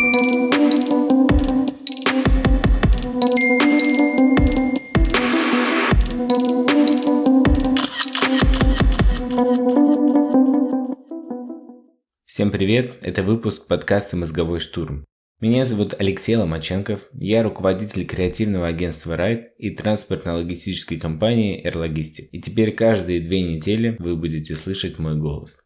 Всем привет, это выпуск подкаста «Мозговой штурм». Меня зовут Алексей Ломаченков, я руководитель креативного агентства Ride и транспортно-логистической компании AirLogistic. И теперь каждые две недели вы будете слышать мой голос.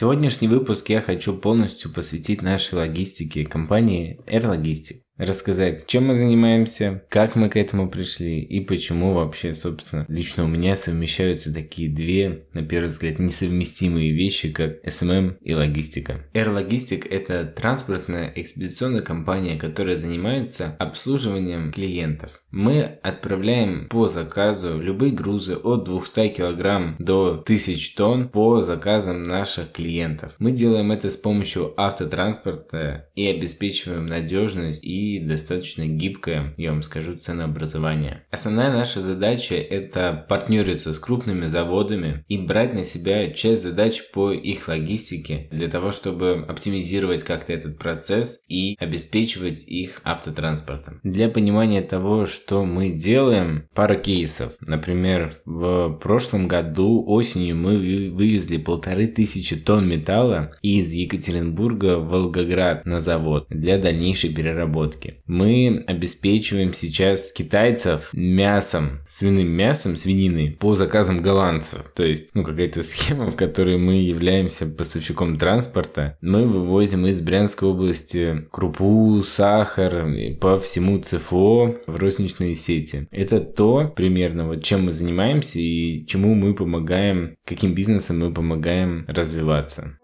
Сегодняшний выпуск я хочу полностью посвятить нашей логистике компании AirLogistic рассказать, чем мы занимаемся, как мы к этому пришли и почему вообще, собственно, лично у меня совмещаются такие две, на первый взгляд, несовместимые вещи, как SMM и логистика. Air Logistic – это транспортная экспедиционная компания, которая занимается обслуживанием клиентов. Мы отправляем по заказу любые грузы от 200 кг до 1000 тонн по заказам наших клиентов. Мы делаем это с помощью автотранспорта и обеспечиваем надежность и достаточно гибкое, я вам скажу, ценообразование. Основная наша задача это партнериться с крупными заводами и брать на себя часть задач по их логистике для того, чтобы оптимизировать как-то этот процесс и обеспечивать их автотранспортом. Для понимания того, что мы делаем, пара кейсов. Например, в прошлом году осенью мы вывезли полторы тысячи тонн металла из Екатеринбурга в Волгоград на завод для дальнейшей переработки переработки. Мы обеспечиваем сейчас китайцев мясом, свиным мясом, свининой по заказам голландцев. То есть, ну, какая-то схема, в которой мы являемся поставщиком транспорта. Мы вывозим из Брянской области крупу, сахар по всему ЦФО в розничные сети. Это то примерно, вот чем мы занимаемся и чему мы помогаем, каким бизнесом мы помогаем развиваться.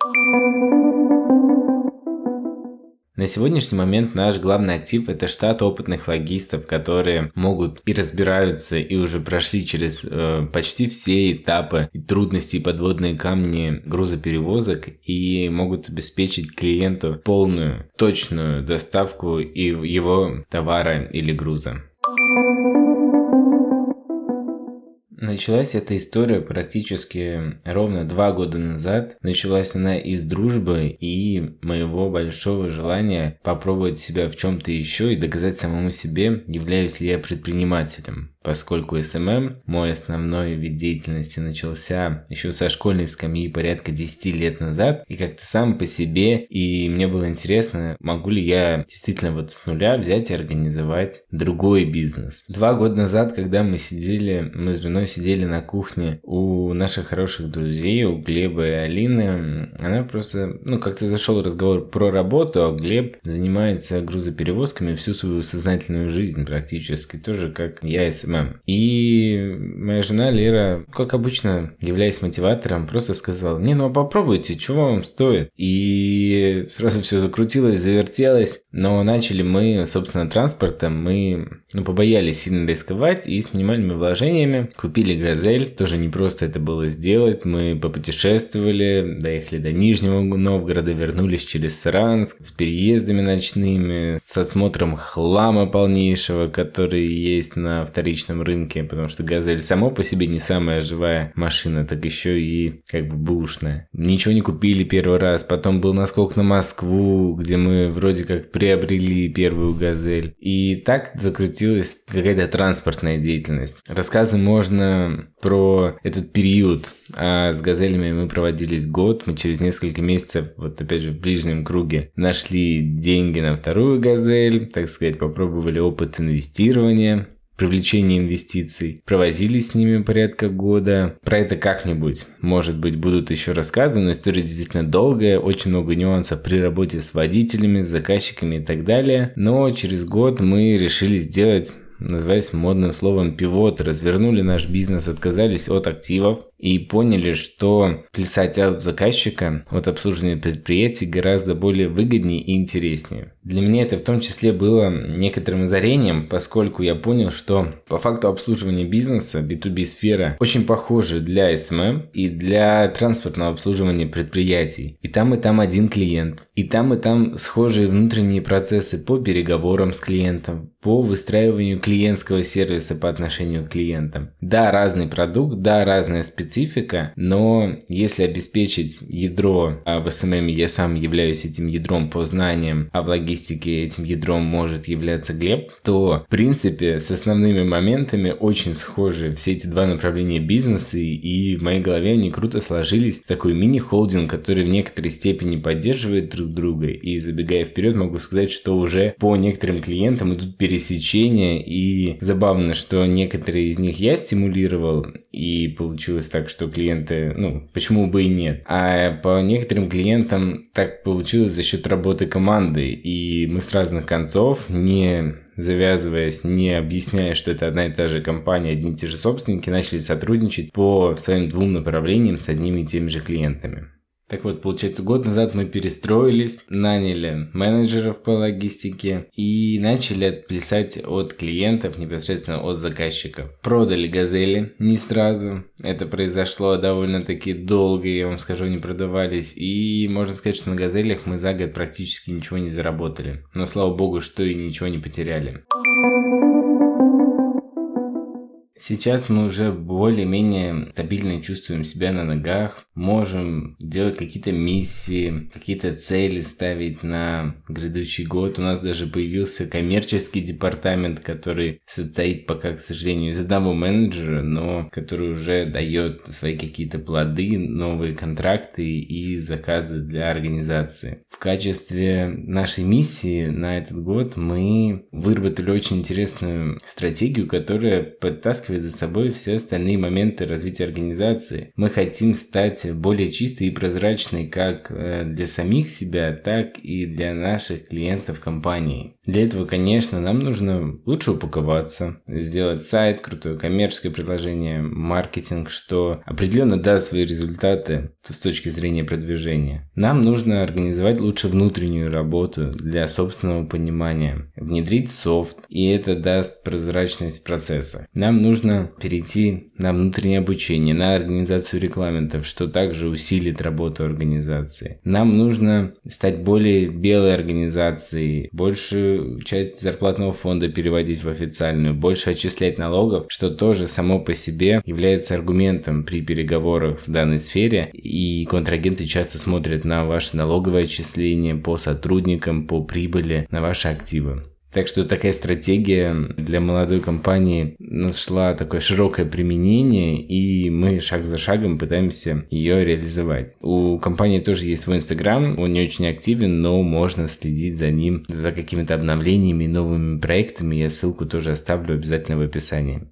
На сегодняшний момент наш главный актив это штат опытных логистов, которые могут и разбираются и уже прошли через э, почти все этапы и трудности и подводные камни грузоперевозок и могут обеспечить клиенту полную, точную доставку и его товара или груза. Началась эта история практически ровно два года назад. Началась она из дружбы и моего большого желания попробовать себя в чем-то еще и доказать самому себе, являюсь ли я предпринимателем поскольку SMM, мой основной вид деятельности, начался еще со школьной скамьи порядка 10 лет назад, и как-то сам по себе, и мне было интересно, могу ли я действительно вот с нуля взять и организовать другой бизнес. Два года назад, когда мы сидели, мы с женой сидели на кухне у наших хороших друзей, у Глеба и Алины, она просто, ну, как-то зашел разговор про работу, а Глеб занимается грузоперевозками всю свою сознательную жизнь практически, тоже как я SMM SMM. И моя жена Лера, как обычно, являясь мотиватором, просто сказала, не, ну а попробуйте, чего вам стоит? И сразу все закрутилось, завертелось. Но начали мы, собственно, транспортом, мы ну, побоялись сильно рисковать и с минимальными вложениями купили «Газель». Тоже не просто это было сделать. Мы попутешествовали, доехали до Нижнего Новгорода, вернулись через Саранск с переездами ночными, с осмотром хлама полнейшего, который есть на вторичном рынке, потому что «Газель» само по себе не самая живая машина, так еще и как бы бушная. Ничего не купили первый раз, потом был наскок на Москву, где мы вроде как приобрели первую «Газель». И так закрутилась какая-то транспортная деятельность. Рассказы можно про этот период, а с «Газелями» мы проводились год, мы через несколько месяцев, вот опять же в ближнем круге, нашли деньги на вторую «Газель», так сказать, попробовали опыт инвестирования, привлечения инвестиций. Провозили с ними порядка года. Про это как-нибудь, может быть, будут еще рассказы, но история действительно долгая, очень много нюансов при работе с водителями, с заказчиками и так далее. Но через год мы решили сделать называясь модным словом пивот, развернули наш бизнес, отказались от активов, и поняли, что плясать от заказчика, от обслуживания предприятий гораздо более выгоднее и интереснее. Для меня это в том числе было некоторым озарением, поскольку я понял, что по факту обслуживания бизнеса B2B сфера очень похожа для SMM и для транспортного обслуживания предприятий. И там и там один клиент, и там и там схожие внутренние процессы по переговорам с клиентом, по выстраиванию клиентского сервиса по отношению к клиентам. Да, разный продукт, да, разная специфика, но если обеспечить ядро, а в SMM я сам являюсь этим ядром по знаниям, а в логистике этим ядром может являться Глеб, то в принципе с основными моментами очень схожи все эти два направления бизнеса, и в моей голове они круто сложились в такой мини-холдинг, который в некоторой степени поддерживает друг друга. И забегая вперед, могу сказать, что уже по некоторым клиентам идут пересечения, и забавно, что некоторые из них я стимулировал, и получилось так, что клиенты, ну, почему бы и нет. А по некоторым клиентам так получилось за счет работы команды, и мы с разных концов, не завязываясь, не объясняя, что это одна и та же компания, одни и те же собственники, начали сотрудничать по своим двум направлениям с одними и теми же клиентами. Так вот, получается, год назад мы перестроились, наняли менеджеров по логистике и начали отплясать от клиентов, непосредственно от заказчиков. Продали газели не сразу. Это произошло довольно-таки долго, я вам скажу, не продавались. И можно сказать, что на газелях мы за год практически ничего не заработали. Но слава богу, что и ничего не потеряли. Сейчас мы уже более-менее стабильно чувствуем себя на ногах, можем делать какие-то миссии, какие-то цели ставить на грядущий год. У нас даже появился коммерческий департамент, который состоит пока, к сожалению, из одного менеджера, но который уже дает свои какие-то плоды, новые контракты и заказы для организации. В качестве нашей миссии на этот год мы выработали очень интересную стратегию, которая подтаскивает подталкивает за собой все остальные моменты развития организации. Мы хотим стать более чистой и прозрачной как э, для самих себя, так и для наших клиентов компании. Для этого, конечно, нам нужно лучше упаковаться, сделать сайт, крутое коммерческое предложение, маркетинг, что определенно даст свои результаты с точки зрения продвижения. Нам нужно организовать лучше внутреннюю работу для собственного понимания, внедрить софт, и это даст прозрачность процесса. Нам нужно перейти на внутреннее обучение, на организацию регламентов, что также усилит работу организации. Нам нужно стать более белой организацией, часть зарплатного фонда переводить в официальную, больше отчислять налогов, что тоже само по себе является аргументом при переговорах в данной сфере, и контрагенты часто смотрят на ваше налоговое отчисление по сотрудникам, по прибыли, на ваши активы. Так что такая стратегия для молодой компании нашла такое широкое применение, и мы шаг за шагом пытаемся ее реализовать. У компании тоже есть свой инстаграм, он не очень активен, но можно следить за ним, за какими-то обновлениями, новыми проектами. Я ссылку тоже оставлю обязательно в описании.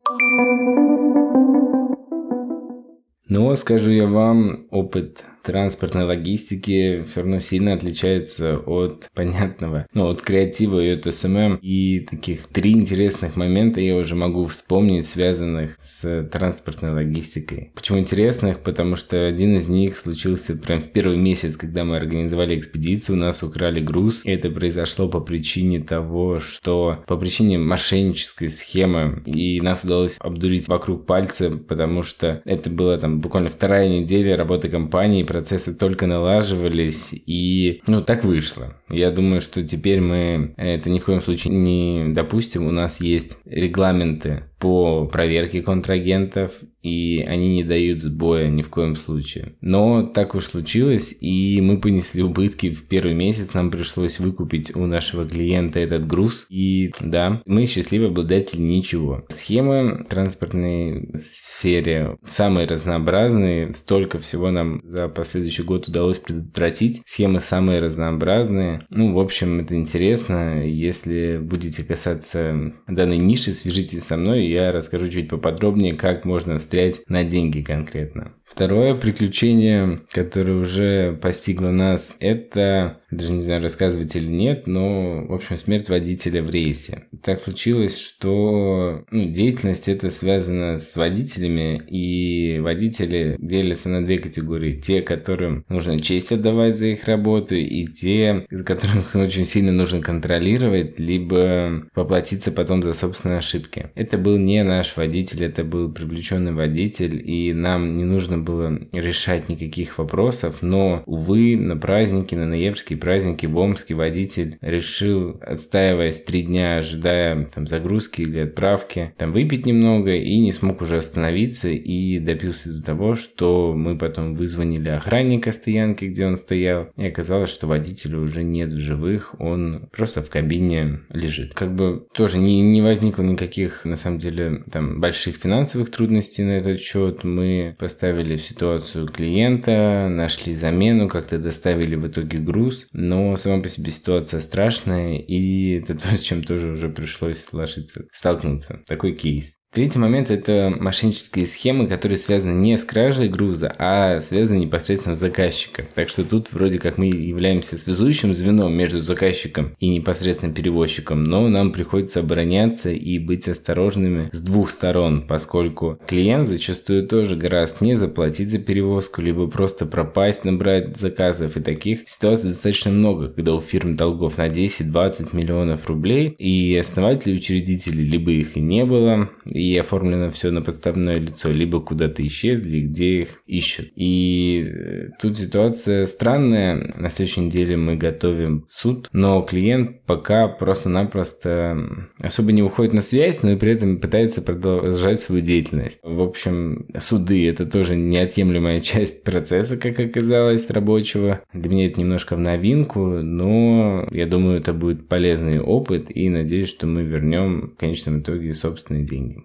Но скажу я вам, опыт транспортной логистики все равно сильно отличается от понятного, ну, от креатива и от SMM. И таких три интересных момента я уже могу вспомнить, связанных с транспортной логистикой. Почему интересных? Потому что один из них случился прям в первый месяц, когда мы организовали экспедицию, у нас украли груз. Это произошло по причине того, что по причине мошеннической схемы, и нас удалось обдурить вокруг пальца, потому что это была там буквально вторая неделя работы компании, процессы только налаживались, и ну так вышло. Я думаю, что теперь мы это ни в коем случае не допустим. У нас есть регламенты по проверке контрагентов, и они не дают сбоя ни в коем случае. Но так уж случилось, и мы понесли убытки в первый месяц, нам пришлось выкупить у нашего клиента этот груз, и да, мы счастливый обладатель ничего. Схемы в транспортной сфере самые разнообразные, столько всего нам за последующий год удалось предотвратить. Схемы самые разнообразные. Ну, в общем, это интересно. Если будете касаться данной ниши, свяжитесь со мной, я расскажу чуть поподробнее, как можно встрять на деньги конкретно. Второе приключение, которое уже постигло нас, это, даже не знаю, рассказывать или нет, но, в общем, смерть водителя в рейсе. Так случилось, что ну, деятельность это связана с водителями, и водители делятся на две категории. Те, которым нужно честь отдавать за их работу, и те, за которых очень сильно нужно контролировать, либо поплатиться потом за собственные ошибки. Это был не наш водитель, это был привлеченный водитель, и нам не нужно было решать никаких вопросов, но, увы, на праздники, на ноябрьские праздники в Омске водитель решил, отстаиваясь три дня, ожидая там загрузки или отправки, там выпить немного и не смог уже остановиться и допился до того, что мы потом вызвонили охранника стоянки, где он стоял, и оказалось, что водителя уже нет в живых, он просто в кабине лежит. Как бы тоже не, не возникло никаких, на самом деле, там больших финансовых трудностей на этот счет. Мы поставили в ситуацию клиента, нашли замену, как-то доставили в итоге груз, но сама по себе ситуация страшная, и это то, с чем тоже уже пришлось сложиться, столкнуться. Такой кейс. Третий момент – это мошеннические схемы, которые связаны не с кражей груза, а связаны непосредственно с заказчиком. Так что тут вроде как мы являемся связующим звеном между заказчиком и непосредственно перевозчиком, но нам приходится обороняться и быть осторожными с двух сторон, поскольку клиент зачастую тоже гораздо не заплатить за перевозку, либо просто пропасть, набрать заказов. И таких ситуаций достаточно много, когда у фирм долгов на 10-20 миллионов рублей, и основатели, учредители, либо их и не было, и оформлено все на подставное лицо, либо куда-то исчезли, где их ищут. И э, тут ситуация странная. На следующей неделе мы готовим суд, но клиент пока просто-напросто особо не уходит на связь, но и при этом пытается продолжать свою деятельность. В общем, суды это тоже неотъемлемая часть процесса, как оказалось, рабочего. Для меня это немножко в новинку, но я думаю, это будет полезный опыт и надеюсь, что мы вернем в конечном итоге собственные деньги.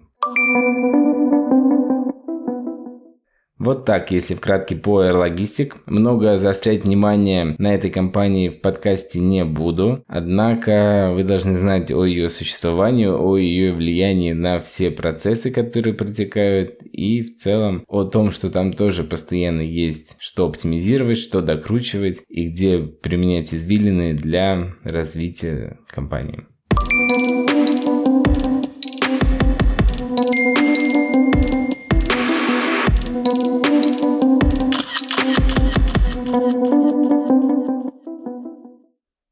Вот так, если вкратке по Air Logistic. Много заострять внимание на этой компании в подкасте не буду. Однако вы должны знать о ее существовании, о ее влиянии на все процессы, которые протекают, и в целом о том, что там тоже постоянно есть что оптимизировать, что докручивать и где применять извилины для развития компании.